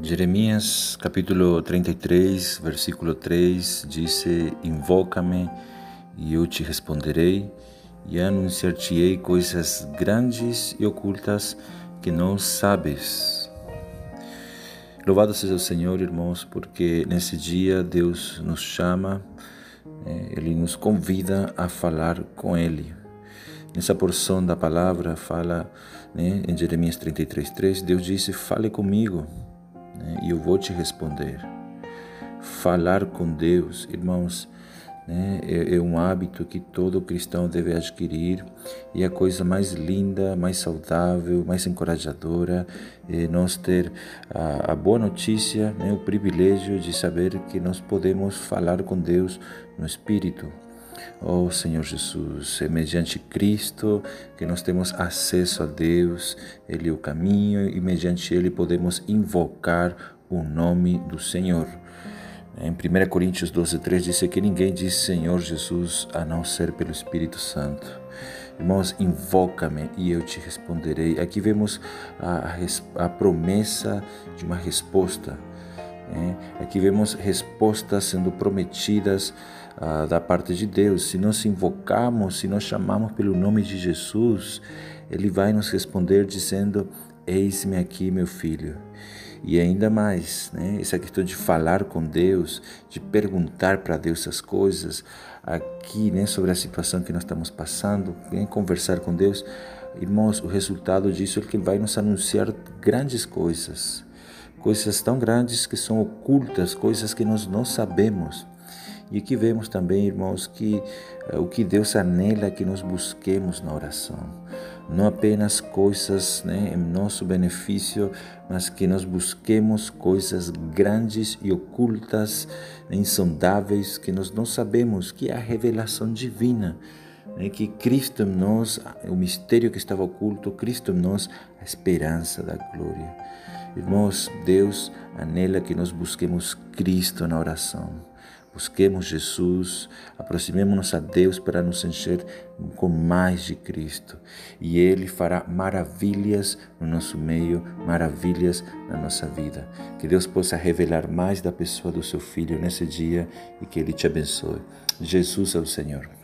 Jeremias capítulo 33, versículo 3 diz: Invoca-me e eu te responderei e anunciar-te-ei coisas grandes e ocultas que não sabes. Louvado seja o Senhor, irmãos, porque nesse dia Deus nos chama, eh, Ele nos convida a falar com Ele. Nessa porção da palavra fala né, em Jeremias 33, 3, Deus disse: Fale comigo né? e eu vou te responder. Falar com Deus, irmãos, né? é, é, um hábito que todo cristão deve adquirir e a coisa mais linda, mais saudável, mais encorajadora é nós ter a, a boa notícia, né? o privilégio de saber que nós podemos falar com Deus no Espírito. Oh Senhor Jesus, é mediante Cristo que nós temos acesso a Deus, Ele é o caminho e mediante Ele podemos invocar o nome do Senhor. Em 1 Coríntios 12, 3 diz que ninguém diz Senhor Jesus a não ser pelo Espírito Santo. Irmãos, invoca-me e eu te responderei. Aqui vemos a, a promessa de uma resposta. Né? Aqui vemos respostas sendo prometidas ah, da parte de Deus. Se nós invocarmos, se nós chamamos pelo nome de Jesus, Ele vai nos responder dizendo: Eis-me aqui, meu filho. E ainda mais, né? essa questão de falar com Deus, de perguntar para Deus as coisas, aqui né, sobre a situação que nós estamos passando, em conversar com Deus, irmãos, o resultado disso é que Ele vai nos anunciar grandes coisas, coisas tão grandes que são ocultas, coisas que nós não sabemos. E aqui vemos também, irmãos, que uh, o que Deus anela que nós busquemos na oração. Não apenas coisas né, em nosso benefício, mas que nós busquemos coisas grandes e ocultas, insondáveis, que nós não sabemos, que é a revelação divina. Né, que Cristo em nós, o mistério que estava oculto, Cristo em nós, a esperança da glória. Irmãos, Deus anela que nós busquemos Cristo na oração. Busquemos Jesus, aproximemos-nos a Deus para nos encher com mais de Cristo. E Ele fará maravilhas no nosso meio, maravilhas na nossa vida. Que Deus possa revelar mais da pessoa do seu Filho nesse dia e que Ele te abençoe. Jesus é o Senhor.